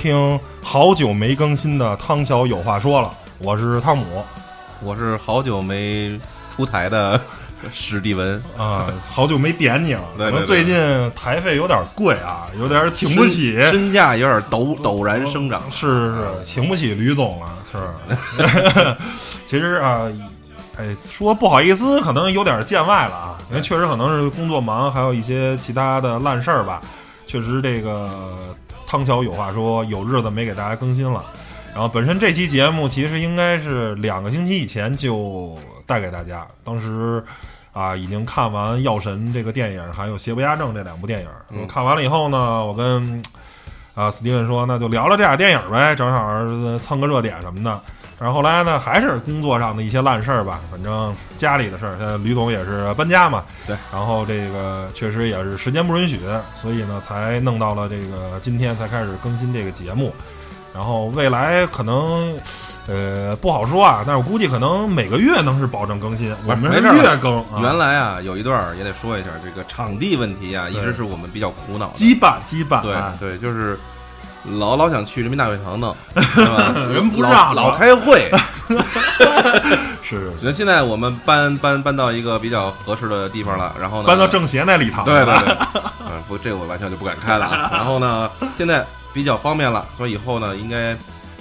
听好久没更新的汤小有话说了，我是汤姆我是好久没出台的史蒂文，啊、好久没点你了，对对对可能最近台费有点贵啊，有点请不起，身身价有点陡陡然生长。是是，请不起吕总了，是。其实啊，哎，说不好意思，可能有点见外了啊，因为确实可能是工作忙，还有一些其他的烂事儿吧。确实，这个汤桥有话说，有日子没给大家更新了。然后本身这期节目其实应该是两个星期以前就带给大家，当时啊已经看完《药神》这个电影，还有《邪不压正》这两部电影。嗯看完了以后呢，我跟啊史蒂文说，那就聊聊这俩电影呗，正好呃蹭个热点什么的。然后后来呢，还是工作上的一些烂事儿吧，反正家里的事儿。现在吕总也是搬家嘛，对。然后这个确实也是时间不允许，所以呢，才弄到了这个今天才开始更新这个节目。然后未来可能，呃，不好说啊，但是我估计可能每个月能是保证更新，我们是月更，啊、原来啊，有一段儿也得说一下，这个场地问题啊，一直是我们比较苦恼的。羁绊羁绊，对啊对，就是老老想去人民大会堂弄，是吧？人不让老开会。是那现在我们搬搬搬到一个比较合适的地方了，然后呢，搬到政协那礼堂，对对对，嗯，不，这个我玩笑就不敢开了啊。然后呢，现在比较方便了，所以以后呢，应该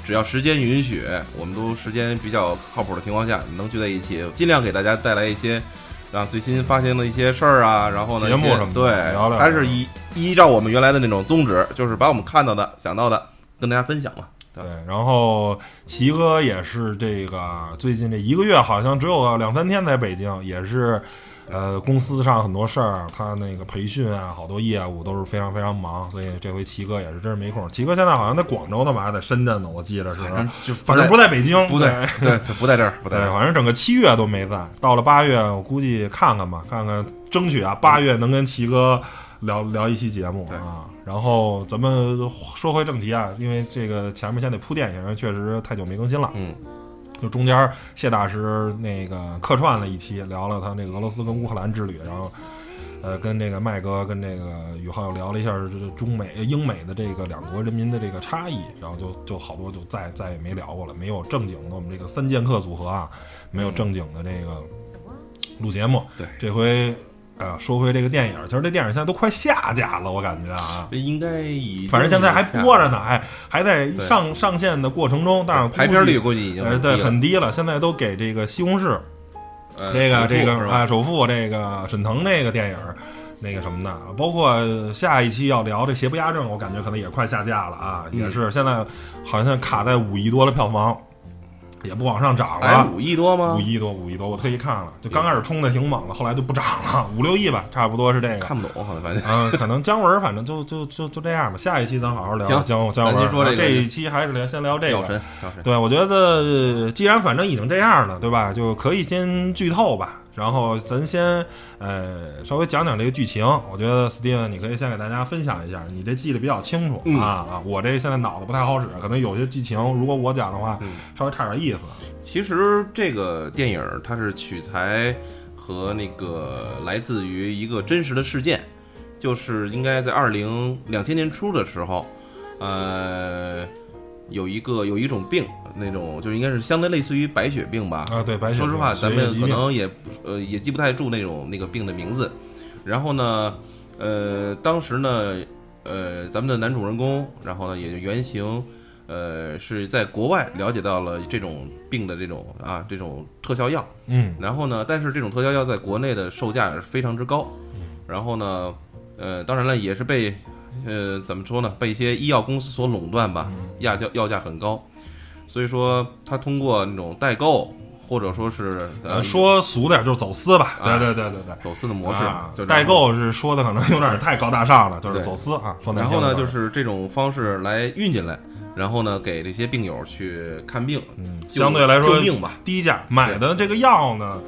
只要时间允许，我们都时间比较靠谱的情况下，能聚在一起，尽量给大家带来一些啊最新发行的一些事儿啊，然后呢，节目什么的对聊聊，还是依依照我们原来的那种宗旨，就是把我们看到的、想到的跟大家分享嘛。对，然后齐哥也是这个最近这一个月好像只有两三天在北京，也是呃公司上很多事儿，他那个培训啊，好多业务都是非常非常忙，所以这回齐哥也是真是没空。齐哥现在好像在广州呢吧，还在深圳呢，我记得是，反正就反正不在北京，不在，对，对不在这儿，不在对，这儿。反正整个七月都没在，到了八月，我估计看看吧，看看争取啊，八月能跟齐哥聊聊一期节目啊。然后咱们说回正题啊，因为这个前面先得铺垫一下，因为确实太久没更新了。嗯，就中间谢大师那个客串了一期，聊了他那个俄罗斯跟乌克兰之旅，然后。呃，跟那个麦哥跟这个宇浩聊了一下这个中美、英美的这个两国人民的这个差异，然后就就好多就再再也没聊过了，没有正经的我们这个三剑客组合啊，没有正经的这个录节目。对这回呃说回这个电影，其实这电影现在都快下架了，我感觉啊。这应该已反正现在还播着呢，还还在上上线的过程中，但是排片率估计已经呃对很低了，现在都给这个西红柿呃这个这个啊首富这个沈腾那个电影那个什么的，包括下一期要聊这邪不压正，我感觉可能也快下架了啊，嗯也是现在好像卡在五亿多的票房，也不往上涨了。五亿多吗五？亿多，五亿多，我特意看了，就刚开始冲的挺猛的，后来就不涨了，五六亿吧，差不多是这个。看不懂，好像反正嗯，可能姜文，反正就就就就这样吧。下一期咱好好聊行姜姜文。说这个这一期还是聊先聊这个。药神，神。对，我觉得呃既然反正已经这样了，对吧？就可以先剧透吧。然后咱先呃稍微讲讲这个剧情。我觉得 Steven 你可以先给大家分享一下，你这记得比较清楚、嗯啊啊！我这现在脑子不太好使，可能有些剧情如果我讲的话，嗯稍微差点意思。其实这个电影它是取材和那个来自于一个真实的事件，就是应该在二零两千年初的时候，呃，有一个有一种病，那种就应该是相对类似于白血病吧。啊，对，白血病说实话，咱们可能也呃也记不太住那种那个病的名字。然后呢，呃，当时呢，呃，咱们的男主人公，然后呢，也就原型，呃，是在国外了解到了这种病的这种啊这种特效药。嗯然后呢，但是这种特效药在国内的售价也是非常之高。嗯然后呢，呃，当然了，也是被呃怎么说呢，被一些医药公司所垄断吧，药价药价很高。所以说，他通过那种代购，或者说是呃，说俗点就是走私吧，对啊对对对对。走私的模式，啊就这样代。购是说的可能有点太高大上了，就是走私啊。说然后呢，就是这种方式来运进来，然后呢，给这些病友去看病，嗯，相对来说救命吧。低价买的这个药呢，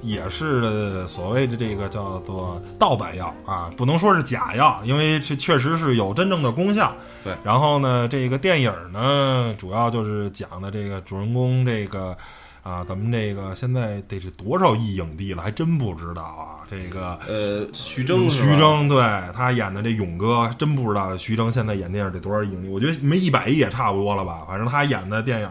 也是所谓的这个叫做盗版药啊，不能说是假药，因为这确实是有真正的功效。对然后呢，这个电影呢，主要就是讲的这个主人公这个。啊，咱们这个现在得是多少亿影帝了，还真不知道啊。这个呃，徐峥，徐峥对他演的这勇哥，真不知道徐峥现在演电影得多少亿影帝，我觉得没一百亿也差不多了吧。反正他演的电影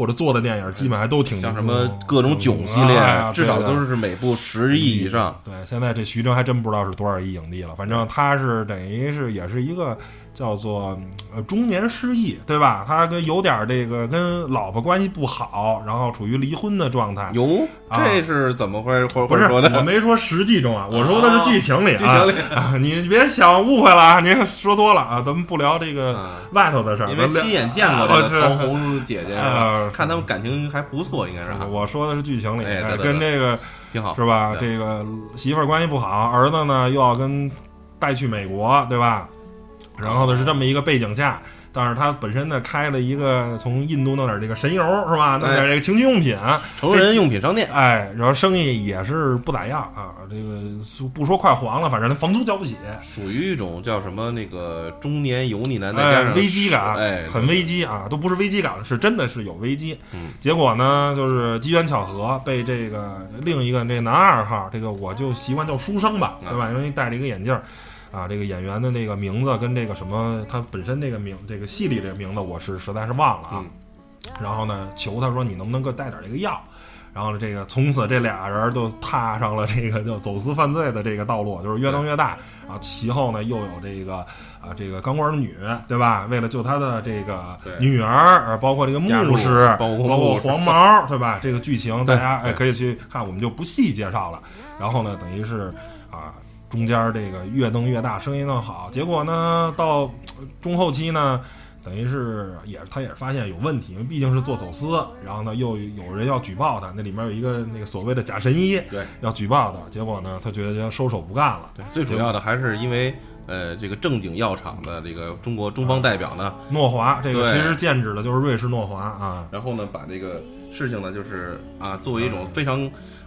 或者做的电影，基本还都挺像什么各种囧系列，至少都是每部十亿以上。对，现在这徐峥还真不知道是多少亿影帝了。反正他是等于是也是一个叫做呃中年失忆，对吧？他跟有点这个跟老婆关系不好，然后处于离婚的状态。哟，啊这是怎么会或不是？我没说实际中啊，我说的是剧情里、啊。剧情里啊，你别想误会了啊！您说多了啊，咱们不聊这个啊外头的事儿，因为亲眼见过啊这个我桃红姐姐，啊看他们感情还不错，应该是，我说的是剧情里，哎对对跟这个挺好，是吧？这个媳妇儿关系不好，儿子呢又要跟带去美国，对吧？然后呢是这么一个背景下，但是他本身呢开了一个从印度弄点这个神油是吧？弄点这个情趣用品，成人用品商店，哎，然后生意也是不咋样啊。这个不说快黄了，反正他房租交不起，属于一种叫什么那个中年油腻男，再加哎，上危机感，哎，很危机啊，都不是危机感，是真的是有危机。嗯结果呢，就是机缘巧合，被这个另一个这个男二号，这个我就习惯叫书生吧，啊对吧？因为戴着一个眼镜儿。啊，这个演员的那个名字跟这个什么，他本身这个名，这个戏里这个名字，我是实在是忘了啊。嗯然后呢，求他说你能不能给我带点这个药？然后呢，这个从此这俩人就踏上了这个叫走私犯罪的这个道路，就是越弄越大。然后其后呢，又有这个啊，这个钢管女，对吧？为了救他的这个女儿，呃包括这个牧师，包括黄毛，对吧？这个剧情大家对哎可以去看，我们就不细介绍了。然后呢，等于是啊，中间这个越弄越大，声音弄好，结果呢，到呃中后期呢。等于是也他也是发现有问题，因为毕竟是做走私，然后呢又有人要举报他，那里面有一个那个所谓的假神医对。要举报他，结果呢他觉得要收手不干了，对，最主要的还是因为呃，这个正经药厂的这个中国中方代表呢，诺华这个其实剑指的就是瑞士诺华啊，然后呢，把这个事情呢，就是啊，作为一种非常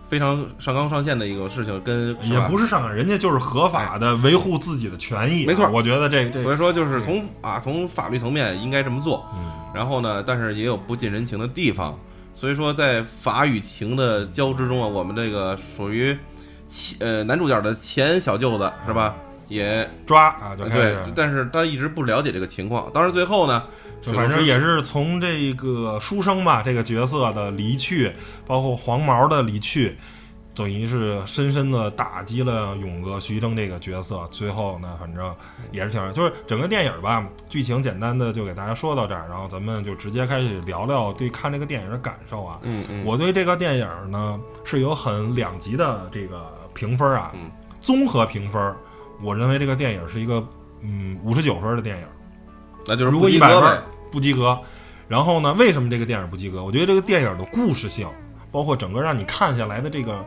非常上纲上线的一个事情，跟也不是是上纲，人家就是合法的维护自己的权益啊、没错我觉得这这，所以说就是从啊从法律层面应该这么做，嗯然后呢，但是也有不近人情的地方，所以说在法与情的交织中啊，我们这个属于前呃男主角的前小舅子是吧？也抓啊就开对，，但是他一直不了解这个情况，当然最后呢，反正也是从这个书生吧这个角色的离去，包括黄毛的离去，等于是深深的打击了勇哥徐峥这个角色。最后呢，反正也是挺，就是整个电影吧，剧情简单的就给大家说到这儿，然后咱们就直接开始聊聊对看这个电影的感受啊。嗯嗯，我对这个电影呢是有很两极的这个评分啊，嗯综合评分，我认为这个电影是一个嗯五十九分的电影。那就是如果一百分不及格，然后呢，为什么这个电影不及格？我觉得这个电影的故事性，包括整个让你看下来的这个，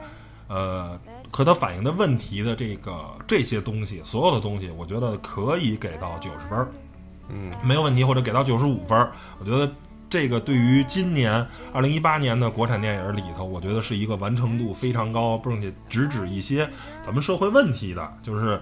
呃，和它反映的问题的这个这些东西，所有的东西，我觉得可以给到九十分，嗯，没有问题，或者给到九十五分。我觉得这个对于今年二零一八年的国产电影里头，我觉得是一个完成度非常高，并且直指一些咱们社会问题的，就是。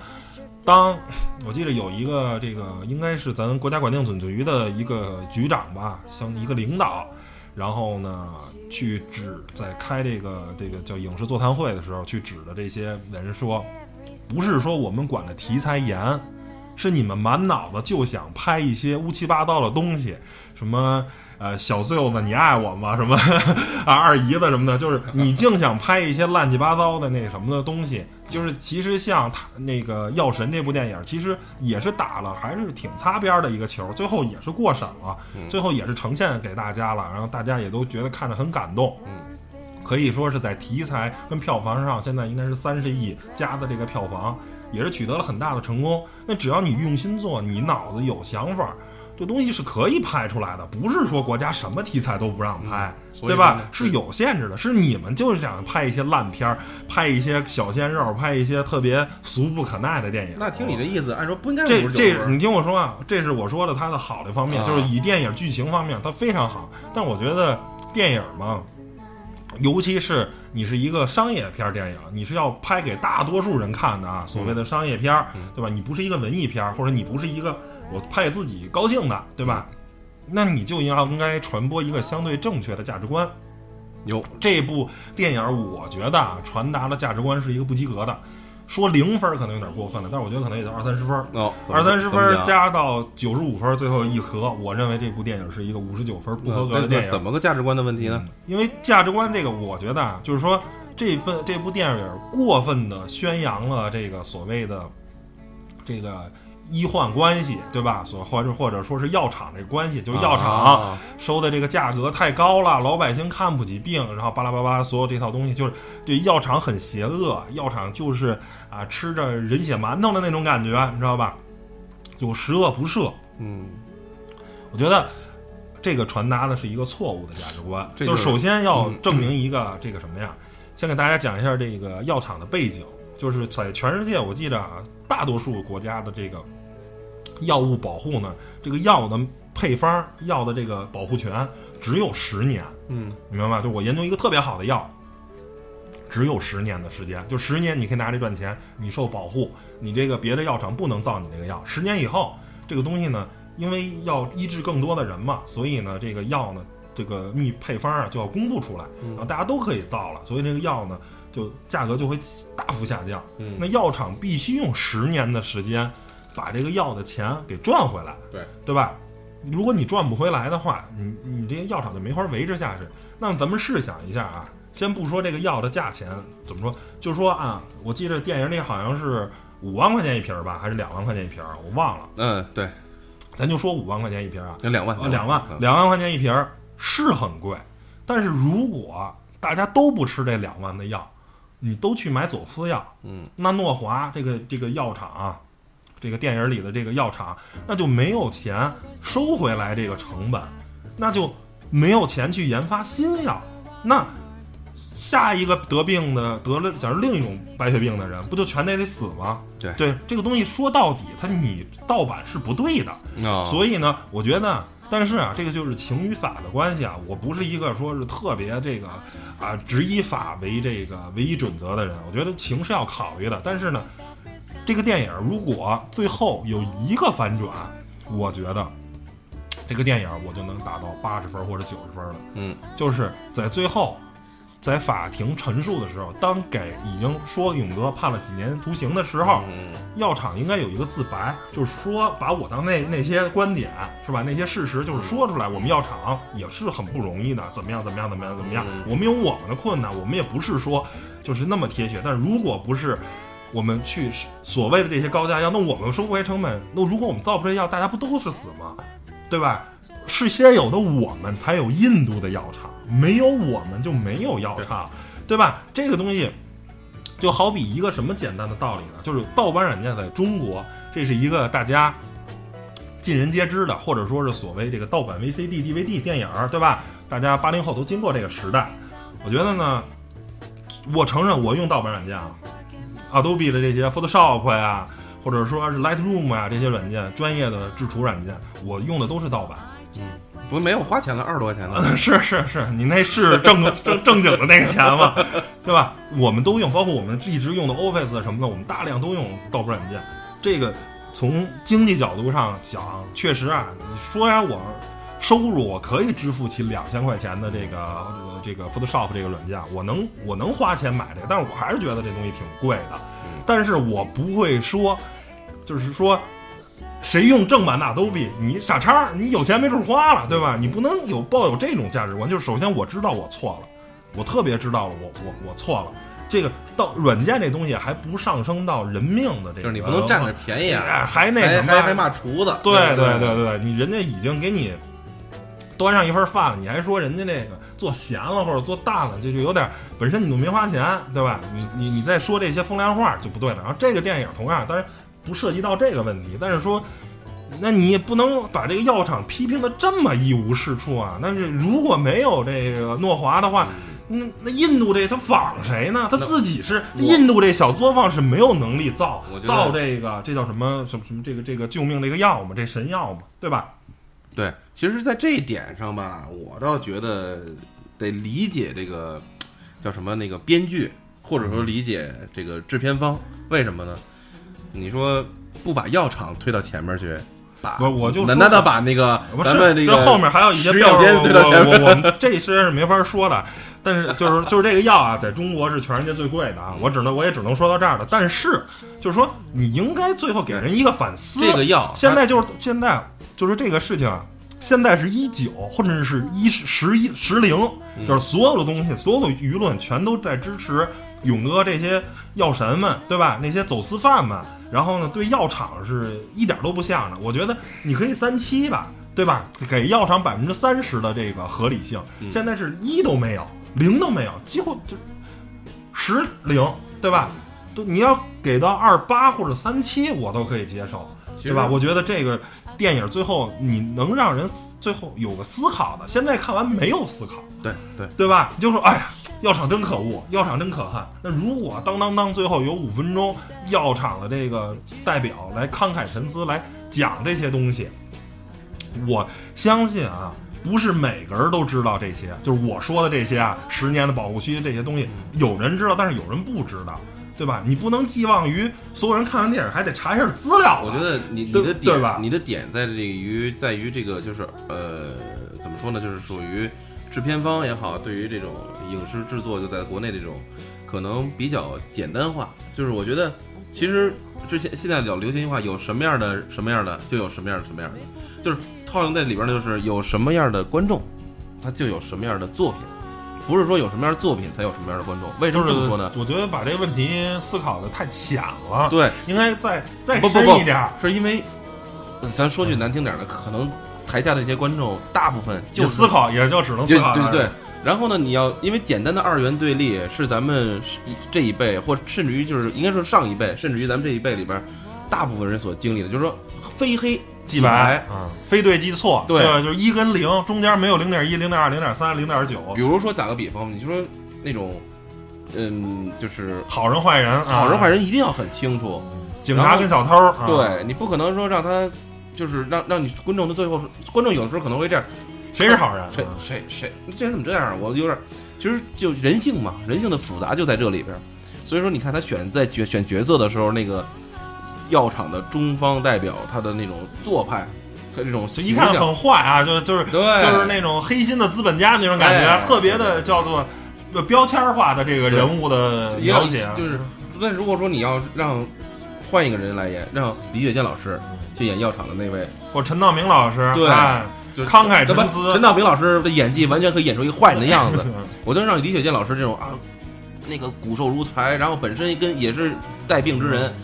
当我记得有一个这个应该是咱国家管定总局的一个局长吧，像一个领导，然后呢去指在开这个这个叫影视座谈会的时候，去指的这些人说，不是说我们管的题材严，是你们满脑子就想拍一些乌七八糟的东西，什么呃小舅子你爱我吗？什么 啊二姨子什么的，就是你净想拍一些乱七八糟的那什么的东西。就是其实像他那个《药神》这部电影，其实也是打了还是挺擦边的一个球，最后也是过审了，最后也是呈现给大家了，然后大家也都觉得看着很感动。可以说是在题材跟票房上，现在应该是三十亿加的这个票房，也是取得了很大的成功。那只要你用心做，你脑子有想法，这东西是可以拍出来的，不是说国家什么题材都不让拍，对吧？是有限制的，是你们就是想拍一些烂片儿，拍一些小鲜肉，拍一些特别俗不可耐的电影。那听你这意思，按说不应该这这，你听我说啊，这是我说的它的好的方面，啊就是以电影剧情方面，它非常好。但我觉得电影嘛，尤其是你是一个商业片儿电影，你是要拍给大多数人看的啊，所谓的商业片儿，对吧？你不是一个文艺片儿，或者你不是一个我拍自己高兴的，对吧？那你就要应该传播一个相对正确的价值观。有这部电影，我觉得啊，传达的价值观是一个不及格的。说零分可能有点过分了，但是我觉得可能也就二三十分。哦，二三十分加到九十五分，最后一合，我认为这部电影是一个五十九分不合格的电影。怎么个价值观的问题呢？嗯因为价值观这个，我觉得啊，就是说这份这部电影过分的宣扬了这个所谓的这个医患关系，对吧？所或者或者说是药厂这个关系，就是药厂啊收的这个价格太高了，老百姓看不起病，然后巴拉巴拉，所有这套东西就是对药厂很邪恶，药厂就是啊吃着人血馒头的那种感觉，你知道吧？有十恶不赦。嗯，我觉得这个传达的是一个错误的价值观，就是首先要嗯证明一个这个什么呀？先给大家讲一下这个药厂的背景，就是在全世界，我记得啊，大多数国家的这个药物保护呢，这个药的配方、药的这个保护权只有十年，嗯，你明白吗？就我研究一个特别好的药，只有十年的时间，就十年你可以拿这赚钱，你受保护，你这个别的药厂不能造你这个药。十年以后，这个东西呢，因为要医治更多的人嘛，所以呢，这个药呢，这个秘配方啊就要公布出来，然后大家都可以造了，所以这个药呢，就价格就会大幅下降。嗯那药厂必须用十年的时间把这个药的钱给赚回来，对对吧？如果你赚不回来的话，你你这些药厂就没法维持下去。那咱们试想一下啊，先不说这个药的价钱怎么说，就说啊，我记得电影里好像是五万块钱一瓶儿吧，还是两万块钱一瓶儿，我忘了。嗯，对，咱就说五万块钱一瓶儿啊，有两万，呃，两万嗯两万块钱一瓶儿是很贵，但是如果大家都不吃这两万的药，你都去买走私药，嗯，那诺华这个这个药厂啊，这个电影里的这个药厂，那就没有钱收回来这个成本，那就没有钱去研发新药，那。下一个得病的得了，假如另一种白血病的人，不就全得得死吗？对对，这个东西说到底，它你盗版是不对的，哦，所以呢，我觉得，但是啊，这个就是情与法的关系啊。我不是一个说是特别这个啊，只以法为这个唯一准则的人。我觉得情是要考虑的，但是呢，这个电影如果最后有一个反转，我觉得这个电影我就能达到八十分或者九十分了。嗯，就是在最后。在法庭陈述的时候，当给已经说勇哥判了几年徒刑的时候，嗯药厂应该有一个自白，就是说把我当那那些观点是吧，那些事实就是说出来。我们药厂也是很不容易的，怎么样怎么样怎么样怎么样，嗯我们有我们的困难，我们也不是说就是那么铁血。但如果不是我们去所谓的这些高价药，那我们收不回成本，那如果我们造不出来药，大家不都是死吗？对吧？是先有的我们才有印度的药厂，没有我们就没有药厂，对吧？这个东西就好比一个什么简单的道理呢？就是盗版软件在中国，这是一个大家尽人皆知的，或者说是所谓这个盗版 VCD、DVD 电影儿，对吧？大家八零后都经过这个时代。我觉得呢，我承认我用盗版软件啊，Adobe 的这些 Photoshop 呀，或者说是 Lightroom 呀这些软件，专业的制图软件，我用的都是盗版。不没有花钱的，二十多块钱的，是是是，你那是正正正经的那个钱吗？对吧？我们都用，包括我们一直用的 Office 什么的，我们大量都用盗版软件。这个从经济角度上讲，确实啊，你说呀，我收入，我可以支付起两千块钱的这个这个 Photoshop 这个软件，我能我能花钱买这个，但是我还是觉得这东西挺贵的。但是我不会说，就是说。谁用正版的 Adobe？你傻叉，你有钱没处花了，对吧？你不能有抱有这种价值观。就是首先我知道我错了，我特别知道了我我我错了。这个到软件这东西还不上升到人命的这个，就是你不能占着便宜啊，哎还那还什么还还骂厨子，对对对对，你人家已经给你端上一份饭了，你还说人家那个做咸了或者做淡了，这就有点本身你都没花钱，对吧？你你你再说这些风凉话就不对了。然后这个电影同样，当然不涉及到这个问题，但是说。那你也不能把这个药厂批评的这么一无是处啊！但是如果没有这个诺华的话，那那印度这他仿谁呢？他自己是印度这小作坊是没有能力造造这个这叫什么什么什么这个这个救命这个药嘛，这神药嘛，对吧？对，其实，在这一点上吧，我倒觉得得理解这个叫什么那个编剧，或者说理解这个制片方，为什么呢？你说不把药厂推到前面去，把我就说难难道把那个不是这个后面还有一些药监推到前面？我我我们这实在是没法说的。但是就是就是这个药啊，在中国是全世界最贵的啊，我只能我也只能说到这儿了。但是就是说，你应该最后给人一个反思。这个药现在就是现在就是这个事情啊，现在是一九或者是一十一十零，嗯就是所有的东西，所有的舆论全都在支持勇哥这些药神们，对吧？那些走私犯们，然后呢，对药厂是一点都不像的。我觉得你可以三七吧，对吧？给药厂百分之三十的这个合理性，嗯现在是一都没有，零都没有，几乎就十零，对吧？都你要给到二八或者三七，我都可以接受，对吧？我觉得这个电影最后你能让人最后有个思考的，现在看完没有思考，对对，对吧？你就说，哎呀，药厂真可恶，药厂真可恨。那如果当当当最后有五分钟，药厂的这个代表来慷慨陈词来讲这些东西，我相信啊，不是每个人都知道这些，就是我说的这些啊，十年的保护区这些东西，有人知道，但是有人不知道。对吧？你不能寄望于所有人看完电影还得查一下资料啊。我觉得你你的点对吧你的点在这于在于这个就是呃怎么说呢？就是属于制片方也好，对于这种影视制作就在国内这种可能比较简单化。就是我觉得其实之前现在比较流行一句话，有什么样的什么样的就有什么样的什么样的，就是套用在里边呢，就是有什么样的观众，他就有什么样的作品。不是说有什么样的作品才有什么样的观众，为什么这么说呢？我觉得把这个问题思考的太浅了，对，应该再再深一点儿。是因为咱说句难听点儿的，可能台下的这些观众大部分就就是思考，也就只能就思考了。对对。然后呢，你要因为简单的二元对立是咱们这一辈，或甚至于就是应该说上一辈，甚至于咱们这一辈里边，大部分人所经历的，就是说非黑即白，嗯，非对即错，对。就是一跟零，中间没有零点一、零点二、零点三、零点九，比如说打个比方，你就说那种，嗯，就是好人坏人，好人坏人，一定要很清楚，警察跟小偷，啊。对你不可能说让他就是让让你观众的最后，观众有的时候可能会这样，谁是好人？谁谁谁，这人怎么这样啊？我有点，其实就人性嘛，人性的复杂就在这里边。所以说，你看他选在角选角色的时候，那个药厂的中方代表，他的那种做派和这种就一看很坏啊，就就是对，就是那种黑心的资本家那种感觉，哎特别的叫做呃标签化的这个人物的要描写，就是，那如果说你要让换一个人来演，让李雪健老师去演药厂的那位，或陈道明老师，对哎，就慷慨这不陈词陈道明老师的演技完全可以演出一个坏人的样子。我就让李雪健老师这种啊，那个骨瘦如柴，然后本身跟也是带病之人，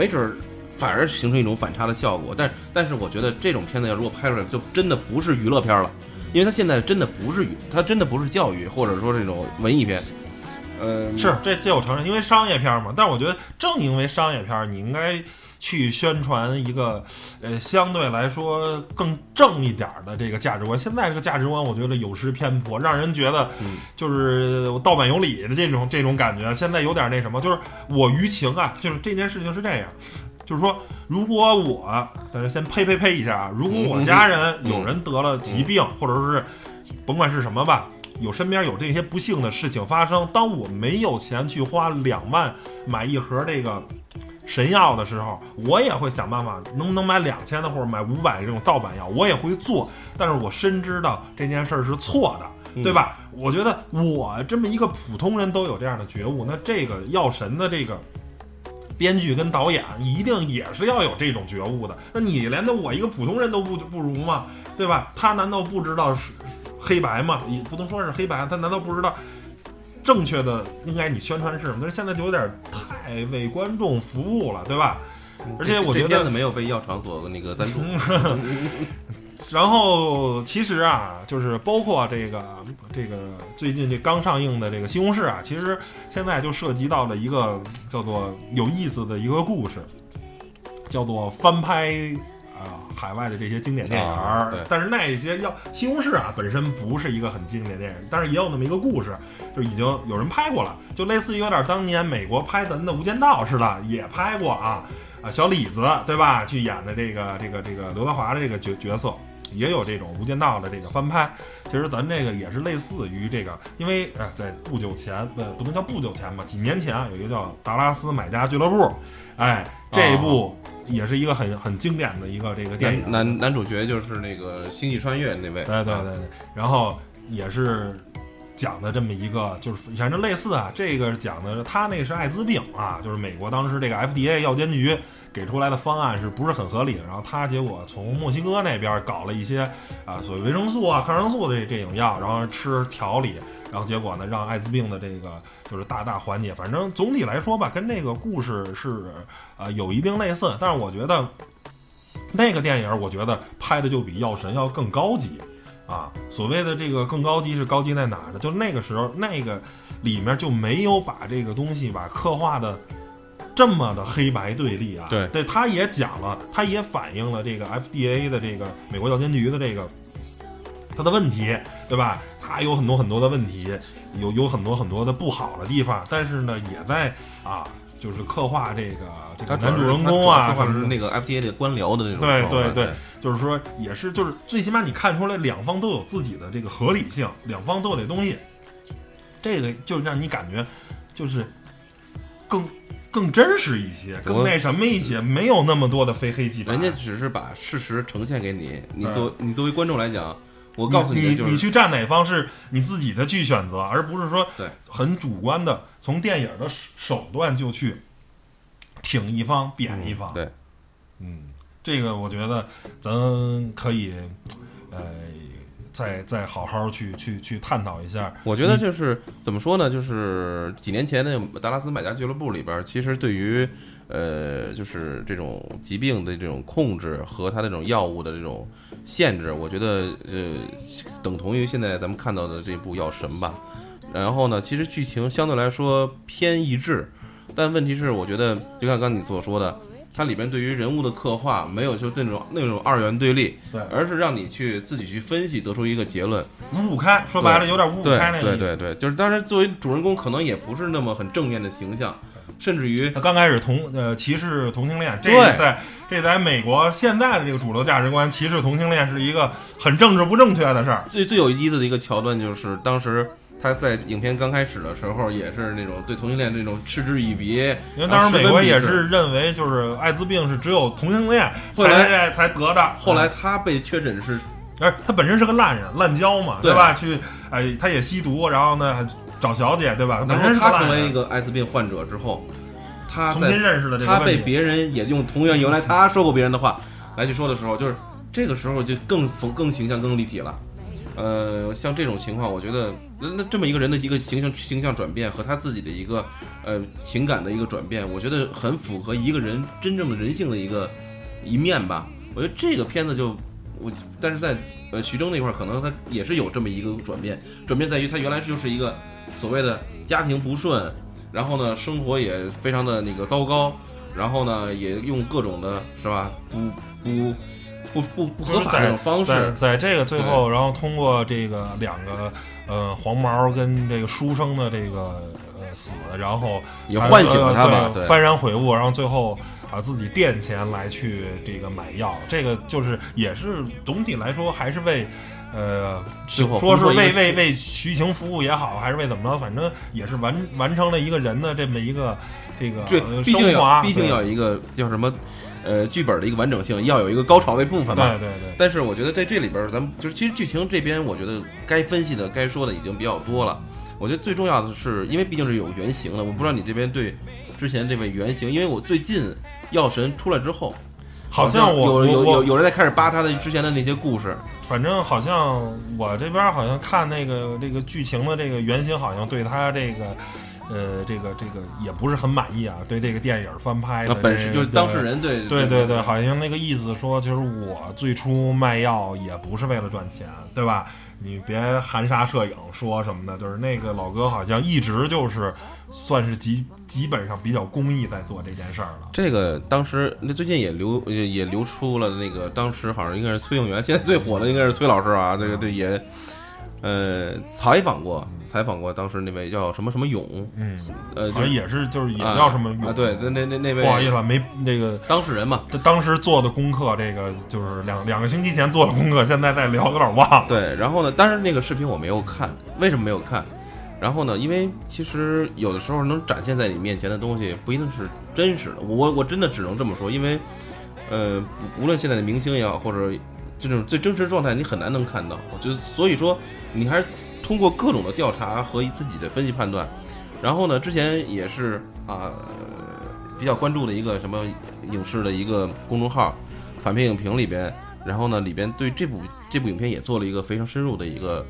没准儿反而形成一种反差的效果。但但是我觉得这种片子要如果拍出来，就真的不是娱乐片了，因为它现在真的不是娱，它真的不是教育或者说这种文艺片。呃，是这这我承认，因为商业片嘛。但是我觉得正因为商业片，你应该去宣传一个呃相对来说更正一点儿的这个价值观。现在这个价值观，我觉得有失偏颇，让人觉得嗯就是盗版有理的这种这种感觉。现在有点那什么，就是我舆情啊，就是这件事情是这样。就是说，如果我，但是先呸呸呸一下啊，如果我家人有人得了疾病，或者是甭管是什么吧，有身边有这些不幸的事情发生，当我没有钱去花两万买一盒这个神药的时候，我也会想办法，能不能买两千的或者买五百这种盗版药，我也会做。但是我深知道这件事儿是错的，对吧？我觉得我这么一个普通人都有这样的觉悟，那这个药神的这个编剧跟导演一定也是要有这种觉悟的。那你连的我一个普通人都不不如吗？对吧？他难道不知道是黑白吗？也不能说是黑白，他难道不知道？正确的应该你宣传是什么？但是现在就有点太为观众服务了，对吧？而且我觉得片子没有被药厂所那个赞助，然后其实啊，就是包括这个这个最近这刚上映的这个《西红柿》啊，其实现在就涉及到了一个叫做有意思的一个故事，叫做翻拍啊、海外的这些经典电影儿。但是那些要《西红柿》啊本身不是一个很经典电影，但是也有那么一个故事，就已经有人拍过了，就类似于有点当年美国拍咱的《无间道》似的，也拍过啊。啊，小李子对吧？去演的这个这个这个刘德华的这个角角色，也有这种《无间道》的这个翻拍。其实咱这个也是类似于这个，因为呃，在不久前，呃不能叫不久前吧，几年前啊，有一个叫《达拉斯买家俱乐部》，哎，这一部也是一个很很经典的一个这个电影。男男男主角就是那个《星际穿越》那位，对对对对，然后也是讲的这么一个，就是反正类似啊，这个讲的他那是艾滋病啊，就是美国当时这个 FDA 药监局给出来的方案是不是很合理？然后他结果从墨西哥那边搞了一些啊所谓维生素啊、抗生素的这这种药，然后吃调理，然后结果呢让艾滋病的这个就是大大缓解。反正总体来说吧，跟那个故事是呃有一定类似，但是我觉得那个电影我觉得拍的就比《药神》要更高级。啊，所谓的这个更高级是高级在哪儿呢？就那个时候，那个里面就没有把这个东西吧刻画的这么的黑白对立啊。对对，他也讲了，他也反映了这个 FDA 的这个美国药监局的这个它的问题，对吧？它有很多很多的问题，有有很多很多的不好的地方，但是呢，也在啊，就是刻画这个这个男主人公啊，或者是那个 FDA 的官僚的那种对对对，就是说也是就是最起码你看出来两方都有自己的这个合理性，两方都有这东西，这个就让你感觉就是更更真实一些，更那什么一些，没有那么多的非黑即白。人家只是把事实呈现给你，你对作你作为观众来讲，我告诉你的就是你去站哪方是你自己的去选择，而不是说对很主观的从电影的手段就去挺一方贬一方。对，嗯，这个我觉得咱可以，呃，再再好好去去去探讨一下。我觉得就是怎么说呢？就是几年前的达拉斯买家俱乐部里边儿，其实对于呃，就是这种疾病的这种控制和它这种药物的这种限制，我觉得呃，等同于现在咱们看到的这部《药神》吧。然后呢，其实剧情相对来说偏一致，但问题是，我觉得就像刚刚你所说的，它里边对于人物的刻画没有就那种那种二元对立，对而是让你去自己去分析，得出一个结论。五五开，说白了有点五五开那个意思。对对对，就是当然作为主人公，可能也不是那么很正面的形象，甚至于他刚开始同呃歧视同性恋，这在这在美国现在的这个主流价值观，歧视同性恋是一个很政治不正确的事儿。最最有意思的一个桥段就是当时。他在影片刚开始的时候，也是那种对同性恋这种嗤之以鼻，因为当时美国也是认为，就是艾滋病是只有同性恋才才得的。后来他被确诊是而他本身是个烂人，滥交嘛，对吧？去，哎，他也吸毒，然后呢还找小姐，对吧？然后他成为一个艾滋病患者之后，他重在新认识了这个他被。别人也用同样原来他说过别人的话来去说的时候，就是这个时候就更更更形象、更立体了。呃，像这种情况，我觉得那那这么一个人的一个形象形象转变和他自己的一个呃情感的一个转变，我觉得很符合一个人真正的人性的一个一面吧。我觉得这个片子就我，但是在呃徐峥那块儿，可能他也是有这么一个转变，转变在于他原来就是一个所谓的家庭不顺，然后呢生活也非常的那个糟糕，然后呢也用各种的是吧不不不不不合法的这种方式，在这个最后，然后通过这个两个呃黄毛跟这个书生的这个呃死，然后也唤醒了他吧幡然悔悟，然后最后啊自己垫钱来去这个买药，这个就是也是总体来说还是为呃，最后说是为为为徐晴服务也好，还是为怎么着，反正也是完完成了一个人的这么一个这个对，呃毕竟要毕竟要有一个叫什么，呃，剧本的一个完整性，要有一个高潮的部分嘛。对对对，但是我觉得在这里边儿，咱们就是其实剧情这边，我觉得该分析的、该说的已经比较多了。我觉得最重要的是，因为毕竟是有原型的，我不知道你这边对之前这位原型，因为我最近药神出来之后，好像我有有有有人在开始扒他的之前的那些故事，反正好像我这边好像看那个这个剧情的这个原型，好像对他这个。呃，这个这个也不是很满意啊，对这个电影翻拍的本身就是当事人对对对对，好像那个意思说，就是我最初卖药也不是为了赚钱，对吧？你别含沙射影说什么的，就是那个老哥好像一直就是算是基基本上比较公益在做这件事儿了。这个当时那最近也流也也流出了那个当时好像应该是崔永元，现在最火的应该是崔老师啊，这个对也呃采访过采访过当时那位叫什么什么勇，嗯，呃就是也是就是也啊叫什么啊对那那那那位不好意思啊，没那个当事人嘛，他当时做的功课，这个就是两两个星期前做的功课，现在在聊有点忘了。对，然后呢，但是那个视频我没有看，为什么没有看？然后呢，因为其实有的时候能展现在你面前的东西不一定是真实的，我我真的只能这么说，因为呃，无论现在的明星也好，或者这种最真实的状态，你很难能看到。我觉得，所以说你还是通过各种的调查和自己的分析判断。然后呢，之前也是啊、比较关注的一个什么影视的一个公众号“反片影评”里边，然后呢里边对这部这部影片也做了一个非常深入的一个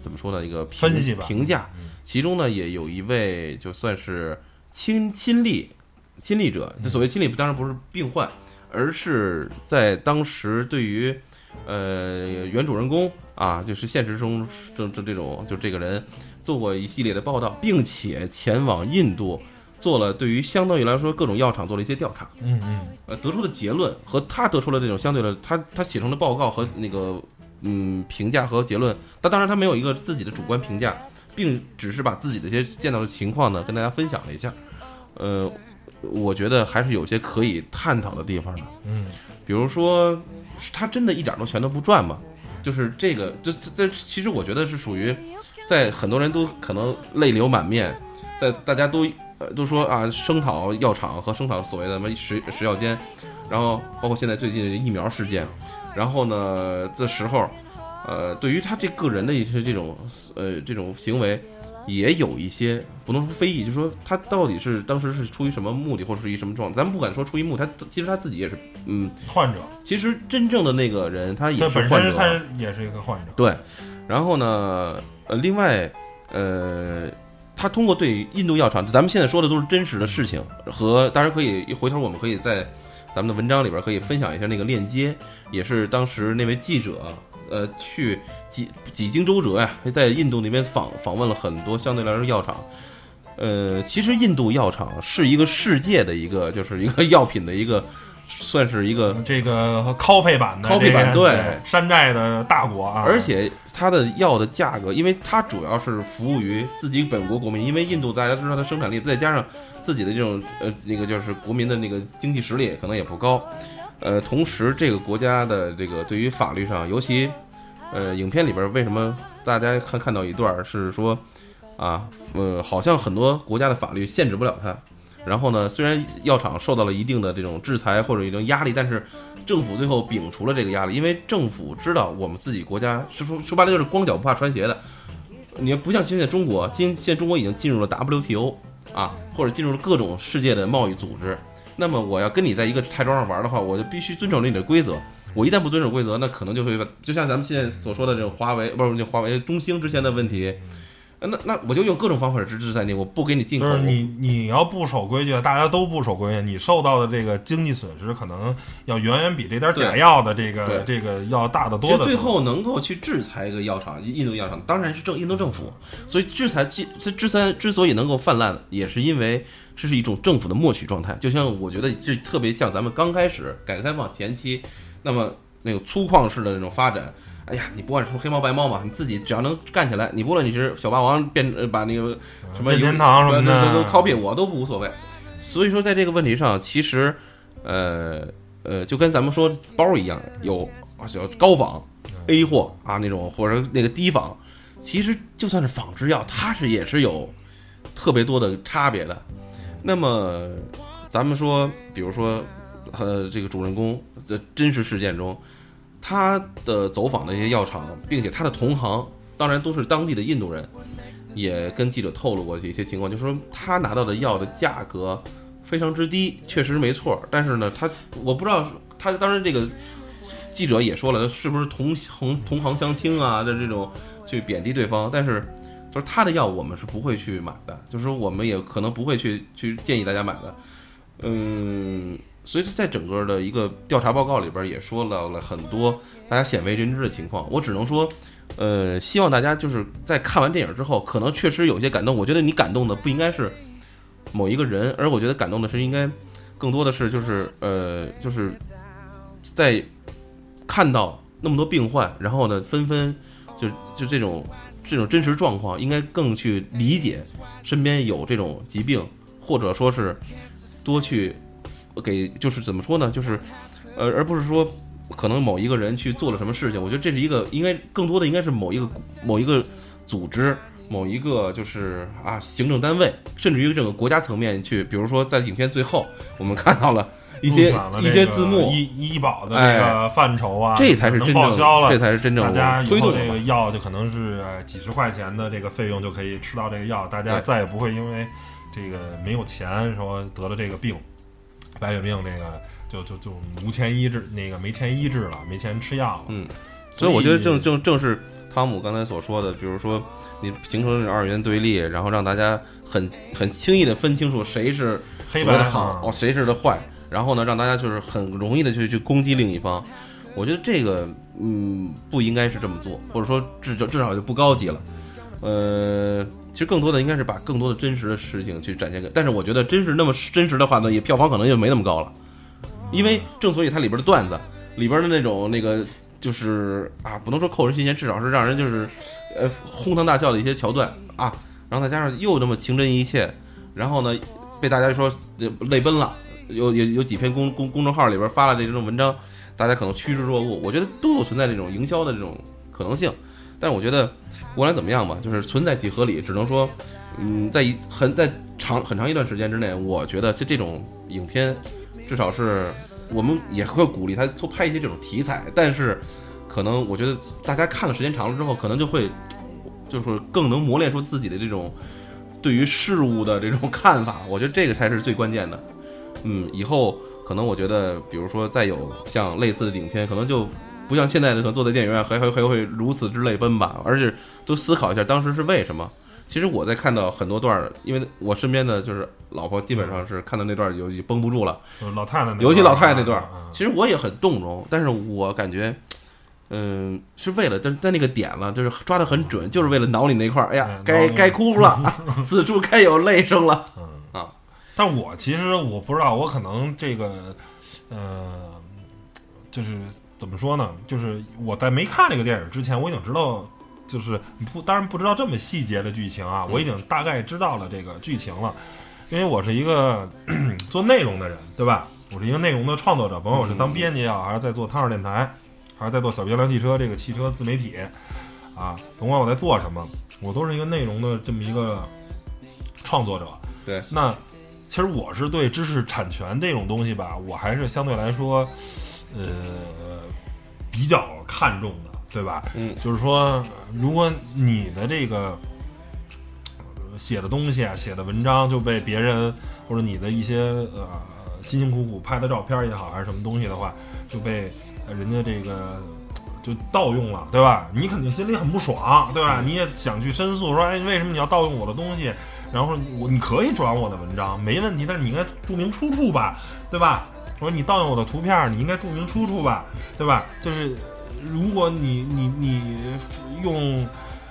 怎么说呢一个评分析评价。其中呢也有一位就算是亲亲历亲历者，这所谓亲历当然不是病患，而是在当时对于呃原主人公啊，就是现实中这这这种就这个人做过一系列的报道，并且前往印度做了对于相当于来说各种药厂做了一些调查，嗯嗯，呃得出的结论和他得出了这种相对的他他写成的报告和那个嗯评价和结论，他当然他没有一个自己的主观评价，并只是把自己的一些见到的情况呢跟大家分享了一下，呃，我觉得还是有些可以探讨的地方的，嗯，比如说他真的一点都钱都不赚吗？就是这个，这这这，其实我觉得是属于在很多人都可能泪流满面，在大家都呃都说啊声讨药厂和声讨所谓的什么食食药监，然后包括现在最近疫苗事件，然后呢这时候，呃，对于他这个人的一些这种呃这种行为，也有一些不能说非议，就是说他到底是当时是出于什么目的，或者是一什么状态，咱们不敢说出于目的，他其实他自己也是嗯，患者，其实真正的那个人他也，是患者。本身他也是一个患者。对，然后呢，呃，另外，呃，他通过对印度药厂，咱们现在说的都是真实的事情，和大家可以回头我们可以在咱们的文章里边可以分享一下那个链接，也是当时那位记者。呃，去几几经周折呀，在印度那边访访问了很多相对来说药厂。呃，其实印度药厂是一个世界的一个，就是一个药品的一个，算是一个这个 copy 版的 copy 版这个对山寨的大国啊，而且它的药的价格，因为它主要是服务于自己本国国民，因为印度大家知道它生产力，再加上自己的这种呃那个就是国民的那个经济实力可能也不高，呃，同时这个国家的这个对于法律上，尤其呃影片里边为什么大家看看到一段是说啊呃好像很多国家的法律限制不了它。然后呢，虽然药厂受到了一定的这种制裁或者一种压力，但是政府最后摒除了这个压力，因为政府知道我们自己国家说说说白了就是光脚不怕穿鞋的。你不像现在中国，今现在中国已经进入了 WTO 啊，或者进入了各种世界的贸易组织。那么我要跟你在一个台桌上玩的话，我就必须遵守你的规则。我一旦不遵守规则，那可能就会就像咱们现在所说的这种华为，不是那华为中兴之前的问题。呃那那我就用各种方法制制裁你，我不给你进口。就是你你要不守规矩，大家都不守规矩，你受到的这个经济损失可能要远远比这点假药的这个这个要大得多的。其实最后能够去制裁一个药厂，印度药厂当然是政印度政府。所以制裁其这制裁之所以能够泛滥，也是因为这是一种政府的默许状态。就像我觉得这特别像咱们刚开始改革开放前期，那么那个粗犷式的那种发展。哎呀，你不管什么黑猫白猫嘛，你自己只要能干起来，你不论你是小霸王变呃把那个什么任天堂什么的都 copy 我都不无所谓。所以说在这个问题上，其实呃呃，就跟咱们说包一样，有啊叫高仿，A 货啊那种，或者那个低仿，其实就算是仿制药，它是也是有特别多的差别的。那么咱们说，比如说呃这个主人公在真实事件中，他的走访的一些药厂，并且他的同行当然都是当地的印度人，也跟记者透露过一些情况，就是说他拿到的药的价格非常之低，确实没错。但是呢，他我不知道他当然这个记者也说了，是不是同行同行相轻啊的这种去贬低对方，但是。就是他的药，我们是不会去买的，就是说我们也可能不会去去建议大家买的，嗯，所以在整个的一个调查报告里边也说到了很多大家鲜为人知的情况。我只能说，呃，希望大家就是在看完电影之后，可能确实有些感动。我觉得你感动的不应该是某一个人，而我觉得感动的是应该更多的是就是呃，就是在看到那么多病患，然后呢，纷纷就就这种。这种真实状况应该更去理解，身边有这种疾病，或者说是多去给，就是怎么说呢？就是，呃，而不是说可能某一个人去做了什么事情。我觉得这是一个应该更多的应该是某一个某一个组织，某一个就是啊行政单位，甚至于整个国家层面去，比如说在影片最后我们看到了。一些一些字幕，医医保的这个范畴啊，这才是能报销了，这才是真正大家推动这个药就可能是几十块钱的这个费用就可以吃到这个药，大家再也不会因为这个没有钱说得了这个病，白血病这个就就就无钱医治，那个没钱医治了，没钱吃药了。嗯，所以我觉得正正正是汤姆刚才所说的，比如说你形成二元对立，然后让大家很很轻易的分清楚谁是黑白的好，哦，谁是的坏。然后呢，让大家就是很容易的去去攻击另一方，我觉得这个嗯不应该是这么做，或者说至至少就不高级了。呃，其实更多的应该是把更多的真实的事情去展现给，但是我觉得真是那么真实的话呢，也票房可能就没那么高了，因为正所以它里边的段子，里边的那种那个就是啊，不能说扣人心弦，至少是让人就是呃哄堂大笑的一些桥段啊，然后再加上又那么情真意切，然后呢被大家说泪奔了。有有有几篇公公公众号里边发了这种文章，大家可能趋之若鹜，我觉得都有存在这种营销的这种可能性。但是我觉得不管怎么样吧，就是存在即合理，只能说，嗯，在一很在长很长一段时间之内，我觉得就这种影片，至少是我们也会鼓励他多拍一些这种题材。但是可能我觉得大家看了时间长了之后，可能就会就是更能磨练出自己的这种对于事物的这种 看法。我觉得这个才是最关键的。嗯，以后可能我觉得，比如说再有像类似的影片，可能就不像现在的可能坐在电影院还还还会如此之泪奔吧，而且都思考一下当时是为什么。其实我在看到很多段，因为我身边的就是老婆基本上是看到那段有绷不住了，老太太，尤其老太太那段，其实我也很动容，但是我感觉，嗯，是为了但在那个点了，就是抓得很准，就是为了挠你那块儿，哎呀，该该哭了，此处该有泪声了。但我其实我不知道，我可能这个，呃，就是怎么说呢？就是我在没看这个电影之前，我已经知道，就是不，当然不知道这么细节的剧情啊，我已经大概知道了这个剧情了，因为我是一个 做内容的人，对吧？我是一个内容的创作者，甭管我是当编辑啊，还是在做汤儿电台，还是在做小冰凉汽车这个汽车自媒体啊，甭管我在做什么，我都是一个内容的这么一个创作者。对，那。其实我是对知识产权这种东西吧，我还是相对来说，呃，比较看重的，对吧？嗯，就是说，如果你的这个写的东西啊，写的文章就被别人或者你的一些呃辛辛苦苦拍的照片也好，还是什么东西的话，就被人家这个就盗用了，对吧？你肯定心里很不爽，对吧？你也想去申诉，说，哎，为什么你要盗用我的东西？然后我你可以转我的文章没问题，但是你应该注明出处吧，对吧？我说你盗用我的图片，你应该注明出处吧，对吧？就是如果你你你用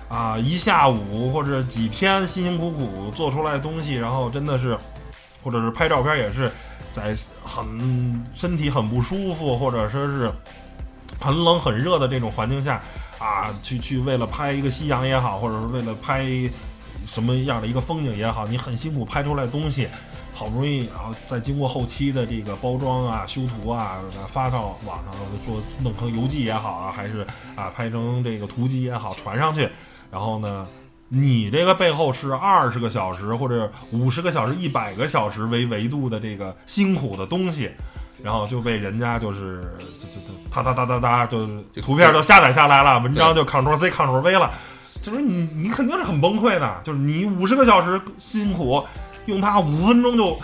啊一下午或者几天辛辛苦苦做出来的东西，然后真的是，或者是拍照片也是在很身体很不舒服，或者说是很冷很热的这种环境下啊，去去为了拍一个夕阳也好，或者是为了拍。什么样的一个风景也好，你很辛苦拍出来的东西，好不容易，然后再经过后期的这个包装啊、修图啊，发到网上，说弄成游记也好啊，还是啊拍成这个图集也好，传上去，然后呢，你这个背后是二十个小时或者五十个小时、一百个小时为维度的这个辛苦的东西，然后就被人家就是就就就哒哒哒哒哒，就图片就下载下来了，文章就 Ctrl C Ctrl V 了。就是你，你肯定是很崩溃的。就是你五十个小时辛苦，用它五分钟就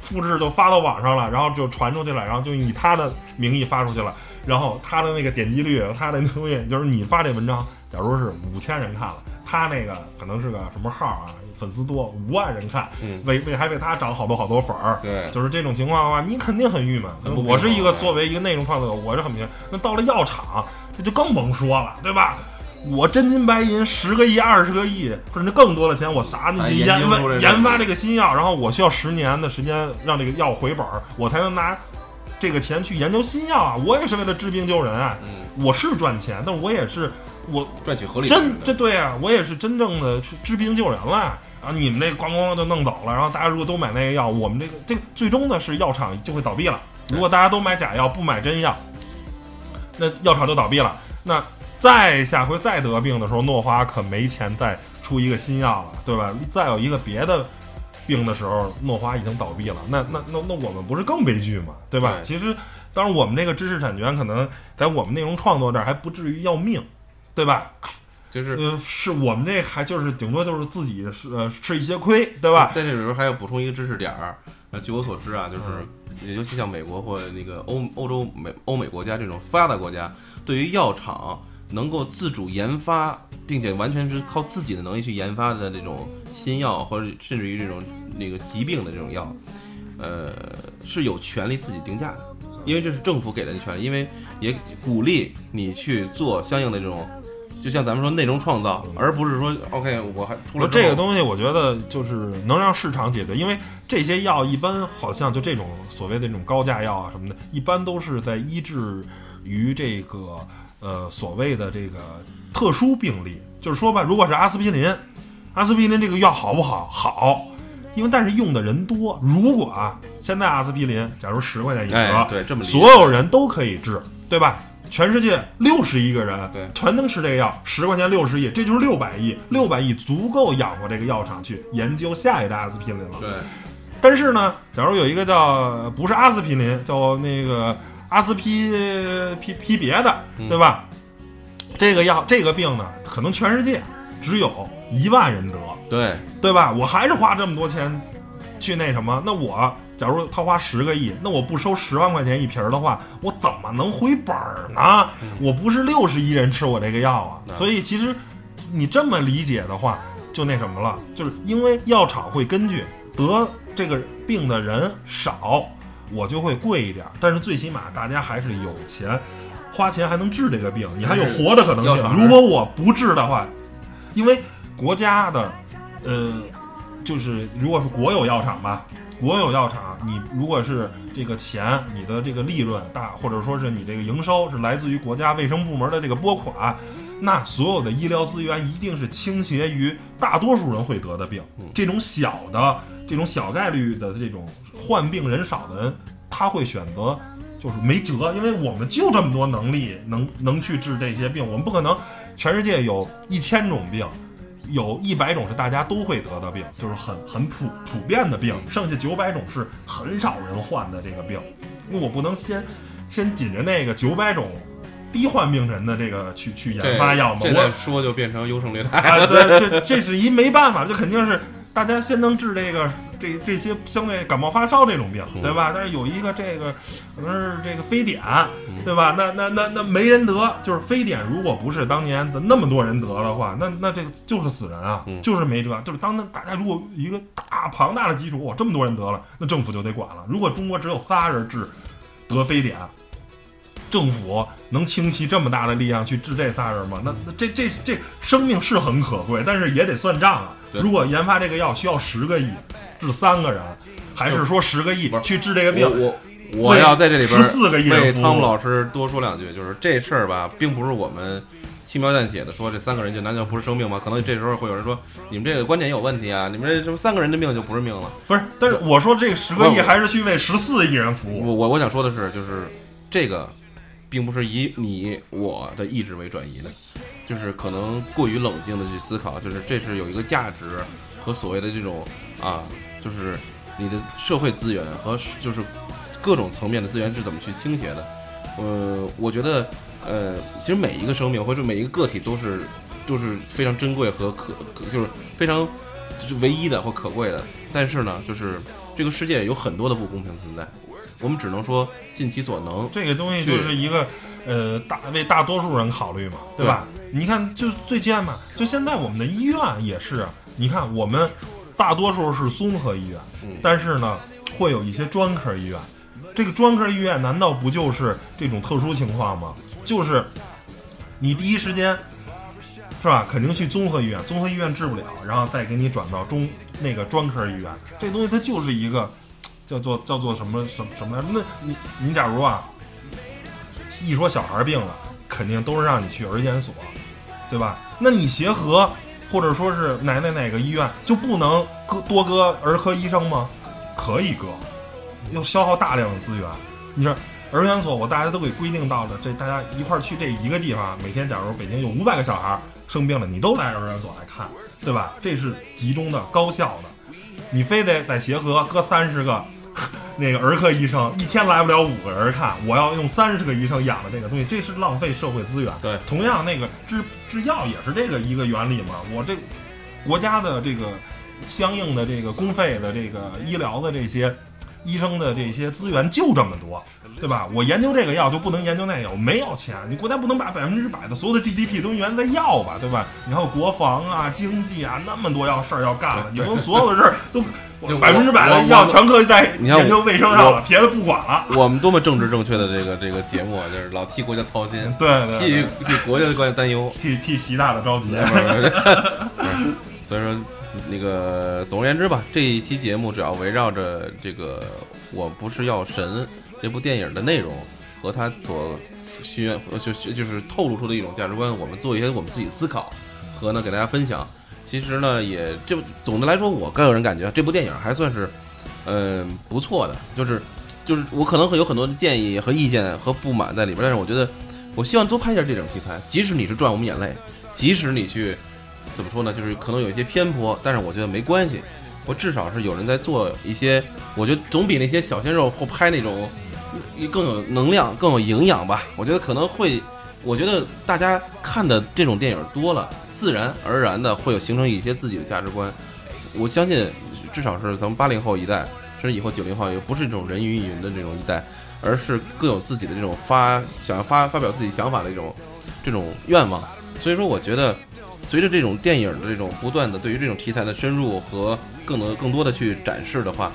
复制就发到网上了，然后就传出去了，然后就以他的名义发出去了，然后他的那个点击率，他的东西就是你发这文章，假如是五千人看了，他那个可能是个什么号啊，粉丝多五万人看，嗯为为还为他涨好多好多粉儿，对就是这种情况的话，你肯定很郁闷我是一个作为一个内容创作者，我是很明。那到了药厂，那就更甭说了，对吧？我真金白银十个亿、二十个亿，甚至更多的钱，我砸进哎去研发研发这个新药，然后我需要十年的时间让这个药回本儿，我才能拿这个钱去研究新药啊！我也是为了治病救人啊！嗯，我是赚钱，但我也是我赚取合理真这对啊，我也是真正的去治病救人了。啊你们那咣咣就弄走了，然后大家如果都买那个药，我们这个这个最终呢是药厂就会倒闭了。如果大家都买假药不买真药，那药厂就倒闭了。那再下回再得病的时候，诺华可没钱再出一个新药了，对吧？再有一个别的病的时候，诺华已经倒闭了，那那那那我们不是更悲剧吗？对吧？对其实，当然我们这个知识产权可能在我们内容创作这儿还不至于要命，对吧？就是呃，是我们这还就是顶多就是自己是呃吃一些亏，对吧？在这里边还要补充一个知识点儿，呃，据我所知啊，就是嗯尤其像美国或那个欧欧洲美欧美国家这种发达国家，对于药厂能够自主研发，并且完全是靠自己的能力去研发的这种新药，或者甚至于这种那个疾病的这种药，呃，是有权利自己定价的，因为这是政府给的权利，因为也鼓励你去做相应的这种。就像咱们说内容创造，而不是说 OK，我还出了这个东西，我觉得就是能让市场解决，因为这些药一般好像就这种所谓的这种高价药啊什么的，一般都是在医治于这个呃所谓的这个特殊病例。就是说吧，如果是阿司匹林，阿司匹林这个药好不好？好，因为但是用的人多。如果啊，现在阿司匹林假如十块钱一盒，哎，对，这么所有人都可以治，对吧？全世界六十亿个人，对全能吃这个药，十块钱六十亿，这就是六百亿，六百亿足够养活这个药厂去研究下一代阿司匹林了。对，但是呢，假如有一个叫不是阿司匹林，叫那个阿司匹匹匹别的，嗯对吧？这个药这个病呢，可能全世界只有一万人得，对，对吧？我还是花这么多钱去那什么，那我假如他花十个亿，那我不收十万块钱一瓶儿的话，我怎么能回本儿呢？我不是六十亿人吃我这个药啊，嗯所以其实你这么理解的话，就那什么了，就是因为药厂会根据得这个病的人少，我就会贵一点儿，但是最起码大家还是有钱。花钱还能治这个病，你还有活的可能性。如果我不治的话，因为国家的，呃，就是如果是国有药厂吧，国有药厂，你如果是这个钱，你的这个利润大，或者说是你这个营收是来自于国家卫生部门的这个拨款，那所有的医疗资源一定是倾斜于大多数人会得的病。这种小的、这种小概率的这种患病人少的人，他会选择就是没辙，因为我们就这么多能力，能能去治这些病，我们不可能全世界有一千种病。有一百种是大家都会得的病，就是很很普普遍的病，剩下九百种是很少人患的这个病。那我不能先先紧着那个九百种低患病人的这个去去研发药嘛，我说就变成优胜劣汰，对，这这是一没办法，这肯定是大家先能治这个这这些相对感冒发烧这种病，对吧？但是有一个这个可能是这个非典，对吧？那那那那没人得，就是非典，如果不是当年的那么多人得的话，那那这个就是死人啊，就是没辙。就是当大家如果一个大庞大的基础，哇，这么多人得了，那政府就得管了。如果中国只有仨人治得非典，政府能倾其这么大的力量去治这仨人吗？那那这这这生命是很可贵，但是也得算账啊。如果研发这个药需要十个亿治三个人，还是说十个亿去治这个病我？我我要在这里边14个亿人服务为汤姆老师多说两句，就是这事儿吧，并不是我们轻描淡写的说这三个人就难道不是生命吗？可能这时候会有人说你们这个观点有问题啊，你们这什么三个人的命就不是命了。不是，但是我说这个十个亿还是去为十四亿人服务。我我我想说的是，就是这个，并不是以你我的意志为转移的，就是可能过于冷静的去思考，就是这是有一个价值和所谓的这种啊，就是你的社会资源和就是各种层面的资源是怎么去倾斜的。呃，我觉得呃，其实每一个生命或者每一个个体都是都是非常珍贵和可可就是非常就是唯一的或可贵的。但是呢，就是这个世界有很多的不公平存在。我们只能说尽其所能。这个东西就是一个呃大为大多数人考虑嘛，对吧？你看，就最近嘛，就现在我们的医院也是，你看我们大多数是综合医院，嗯但是呢，会有一些专科医院。这个专科医院难道不就是这种特殊情况吗？就是你第一时间是吧？肯定去综合医院，综合医院治不了，然后再给你转到中那个专科医院。这东西它就是一个叫做叫做什么什么什么？那你你假如啊，一说小孩病了，肯定都是让你去儿研所，对吧？那你协和或者说是哪哪哪个医院就不能搁多搁儿科医生吗？可以搁，要消耗大量的资源。你说儿研所，我大家都给规定到了，这大家一块儿去这一个地方，每天假如北京有五百个小孩生病了，你都来儿研所来看，对吧？这是集中的、高效的。你非得在协和搁三十个 那个儿科医生，一天来不了五个人看，我要用三十个医生养的这个东西，这是浪费社会资源。对同样那个制制药也是这个一个原理嘛。我这国家的这个相应的这个公费的这个医疗的这些医生的这些资源就这么多，对吧？我研究这个药就不能研究那个，我没有钱，你国家不能把百分之百的所有的 GDP 都源在药吧，对吧？你还有国防啊、经济啊，那么多要事儿要干了，你对不能所有的事儿都就百分之百我的药全搁在研究卫生上了，别的不管了。我们多么政治正确的这个这个节目啊，就是老替国家操心，对对替对，替国家的关担忧。替替习大大着急。所以说，那个总而言之吧，这一期节目主要围绕着这个“我不是药神”这部电影的内容和它所需要就就就是透露出的一种价值观，我们做一些我们自己思考和呢给大家分享。其实呢，也这总的来说，我个人感觉这部电影还算是嗯、不错的，就是就是我可能会有很多的建议和意见和不满在里边，但是我觉得我希望多拍一下这种题材，即使你是赚我们眼泪，即使你去怎么说呢，就是可能有一些偏颇，但是我觉得没关系，我至少是有人在做一些，我觉得总比那些小鲜肉或拍那种更有能量、更有营养吧。我觉得可能会，我觉得大家看的这种电影多了，自然而然的会有形成一些自己的价值观。我相信，至少是咱们八零后一代，甚至以后九零后，也不是这种人云亦云的这种一代，而是更有自己的这种发想要发发表自己想法的一种这种愿望。所以说，我觉得随着这种电影的这种不断的对于这种题材的深入和更多更多的去展示的话，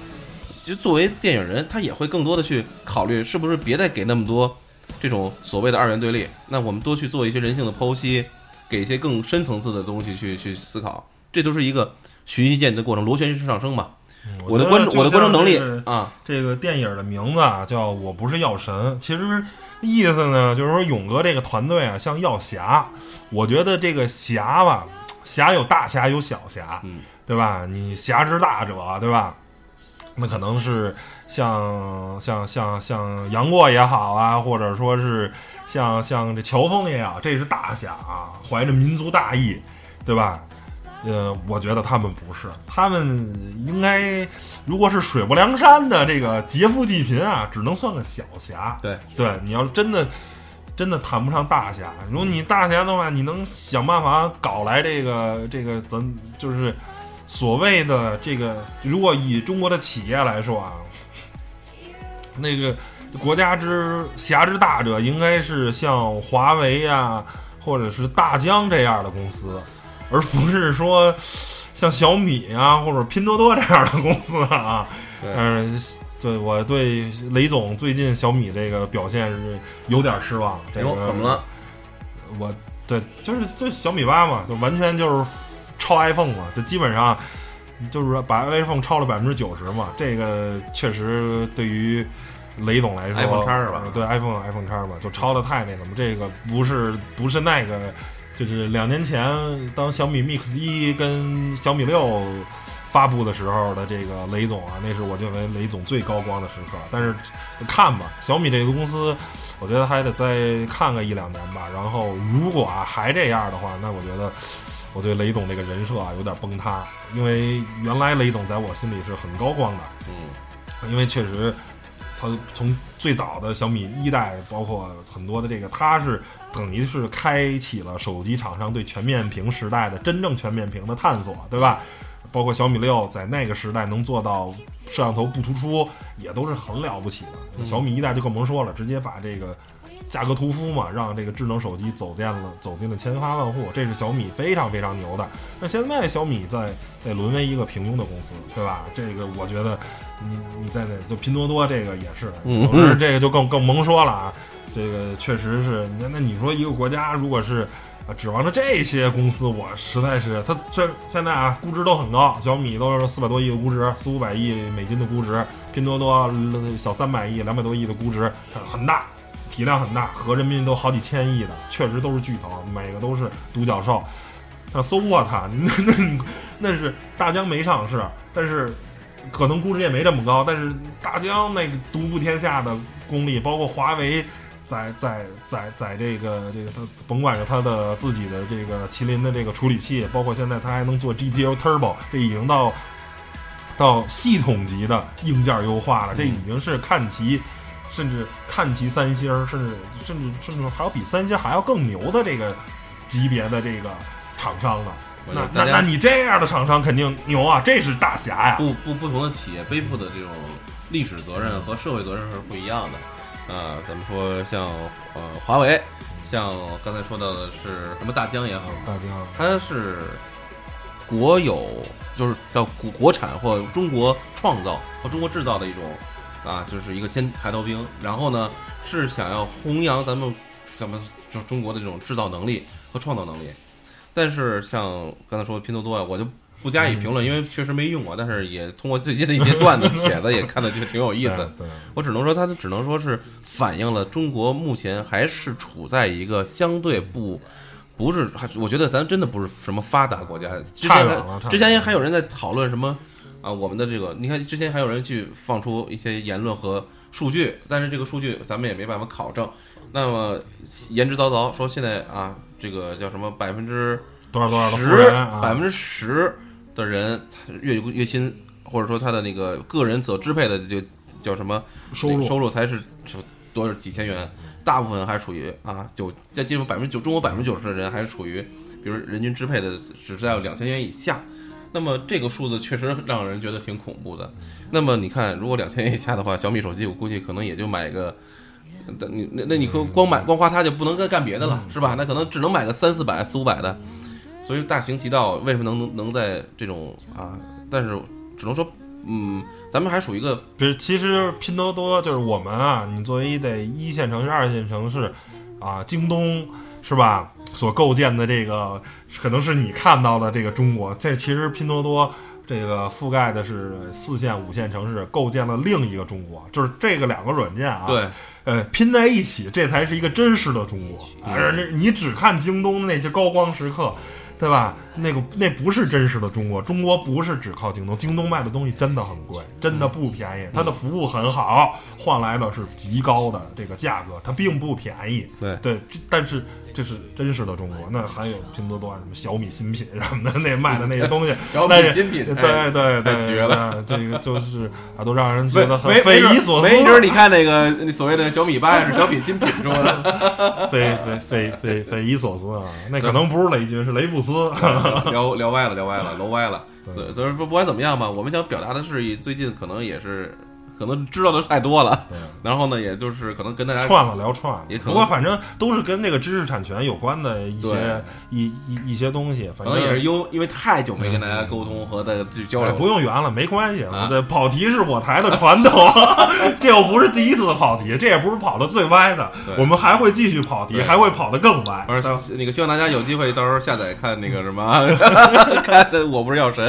其实作为电影人，他也会更多的去考虑，是不是别再给那么多这种所谓的二元对立，那我们多去做一些人性的剖析，给一些更深层次的东西去去思考，这都是一个循序渐进的过程，螺旋式上升嘛。我的观我的观察能力啊，这个电影的名字啊，叫《我不是药神》，其实意思呢，就是说勇哥这个团队啊，像药侠。我觉得这个侠吧，侠有大侠有小侠，嗯，对吧？你侠之大者，对吧？那可能是像像像像杨过也好啊，或者说是像像这乔峰也好，这是大侠啊，怀着民族大义，对吧？呃，我觉得他们不是，他们应该如果是水泊梁山的这个劫富济贫啊，只能算个小侠。对对，你要是真的真的谈不上大侠，如果你大侠的话，你能想办法搞来这个这个咱就是所谓的这个，如果以中国的企业来说啊，那个国家之侠之大者，应该是像华为呀、或者是大疆这样的公司，而不是说像小米啊或者拼多多这样的公司啊。对嗯，对我对雷总最近小米这个表现是有点失望。这个哎，怎么了？？我对，就是就小米八嘛，就完全就是超 iPhone 嘛，就基本上就是说把 iPhone 超了百分之九十嘛。这个确实对于雷总来说 iPhone 叉是吧呃对，iPhone iPhone 叉嘛，就超的太那什么。这个不是不是那个就是两年前当小米 Mix 一跟小米六发布的时候的这个雷总啊，那是我认为雷总最高光的时刻。但是看吧，小米这个公司，我觉得还得再看个一两年吧。然后如果啊还这样的话，那我觉得我对雷总这个人设啊有点崩塌，因为原来雷总在我心里是很高光的。嗯，因为确实，他从最早的小米一代，包括很多的这个，他是等于是开启了手机厂商对全面屏时代的真正全面屏的探索，对吧？包括小米六在那个时代能做到摄像头不突出，也都是很了不起的。小米一代就更甭说了，直接把这个价格屠夫嘛，让这个智能手机走进了走进了千家万户，这是小米非常非常牛的。那现在小米在在沦为一个平庸的公司，对吧？这个我觉得你你在那就拼多多这个也是，这个就更更甭说了啊。这个确实是，那那你说一个国家如果是啊指望着这些公司，我实在是它虽然现在啊估值都很高，小米都是四百多亿的估值，四五百亿美金的估值，拼多多小三百亿、两百多亿的估值，很大。体量很大，合人民都好几千亿的，确实都是巨头，每个都是独角兽。那 so what？那那那是大疆没上市，但是可能估值也没这么高，但是大疆那个独步天下的功力，包括华为在在在在这个这个它甭管是它的自己的这个麒麟的这个处理器，包括现在它还能做 GPU Turbo，这已经到到系统级的硬件优化了，这已经是看齐。甚至看齐三星，甚至甚至甚至还有比三星还要更牛的这个级别的这个厂商呢。那那那你这样的厂商肯定牛啊，这是大侠呀！不不不同的企业背负的这种历史责任和社会责任是不一样的。啊，咱们说像呃华为，像刚才说到的是什么大疆也好，大疆它是国有，就是叫国国产或中国创造或中国制造的一种啊，就是一个先排头兵。然后呢，是想要弘扬咱们咱们就中国的这种制造能力和创造能力。但是像刚才说的拼多多啊，我就不加以评论，因为确实没用过。但是也通过最近的一些段子帖子也看到，就挺有意思。对，我只能说，它只能说是反映了中国目前还是处在一个相对不不是，还我觉得咱真的不是什么发达国家。之前之前还有人在讨论什么啊，我们的这个，你看之前还有人去放出一些言论和数据，但是这个数据咱们也没办法考证。那么言之凿凿说现在啊，这个叫什么百分之多少多少的十百分之十的人月月薪，或者说他的那个个人所支配的就叫什么收入收入才是是多少几千元，大部分还处于啊九，在进入百分之九，中国百分之九十的人还是处于，比如人均支配的只是在两千元以下。那么这个数字确实让人觉得挺恐怖的。那么你看，如果两千元以下的话，小米手机我估计可能也就买个，那你那那你可光买光花它就不能再干别的了，是吧？那可能只能买个三四百、四五百的。所以大行其道，为什么能能在这种啊？但是只能说，嗯，咱们还属于一个就是其实拼多多就是我们啊，你作为一得一线城市、二线城市啊，京东是吧？所构建的这个可能是你看到的这个中国，这其实拼多多这个覆盖的是四线、五线城市，构建了另一个中国，就是这个两个软件啊，对，呃，拼在一起，这才是一个真实的中国。而你只看京东那些高光时刻，对吧？那个那不是真实的中国，中国不是只靠京东，京东卖的东西真的很贵，真的不便宜。它的服务很好，换来的是极高的这个价格，它并不便宜。对对，但是这是真实的中国。那还有拼多多啊什么小米新品什么的，那卖的那些东西，小米新品对哎对对，太绝了。这个就是啊，都让人觉得很匪夷所思。没准儿你看那个那所谓的小米八是小米新品出的，匪匪匪匪匪夷所思啊！那可能不是雷军，是雷布斯。聊聊歪了，聊歪了，楼歪了。所以所以说不管怎么样吧，我们想表达的是，最近可能也是可能知道的太多了，然后呢，也就是可能跟大家串了聊串了，也可能不过反正都是跟那个知识产权有关的一些一一一些东西，反正也是因因为太久没跟大家沟通和大家去交哎流，不用圆了，没关系。啊对，跑题是我台的传统，这又不是第一次跑题，这也不是跑的最歪的，我们还会继续跑题，还会跑的更歪。不是那个，希望大家有机会到时候下载看那个什么，看我不是药神，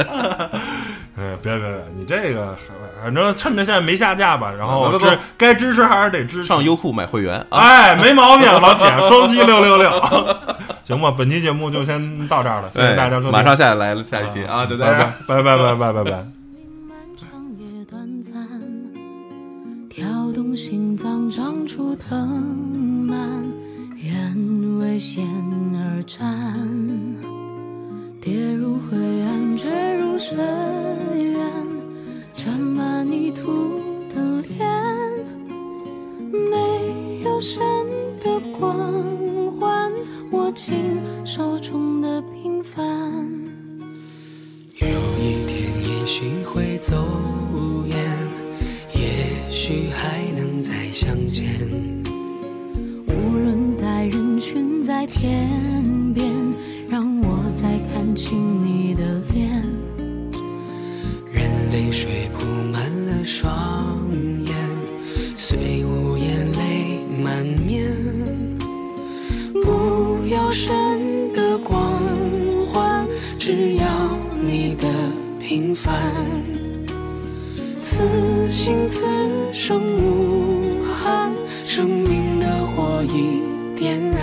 哎，别别别，你这个反正趁着现在没下架吧，然后不不不支该支持还是得支持。上优酷买会员啊。哎，没毛病，老铁，双击六六六。行吧，本期节目就先到这儿了，谢谢大家收听，马上下来了下一期啊，就在这儿。拜拜拜拜拜拜跳动心脏长出藤蔓，愿为险而战，跌入灰暗，坠入深渊，沾满泥土的脸，没有神的光环，握紧手中的平凡。有一天，也许会走远，也许还能再相见。无论在人群，在天边，让我再看清你的脸。泪水铺满了双眼，虽无言泪满面。不要神的光环，只要你的平凡。此心此生无憾，生命的火已点燃。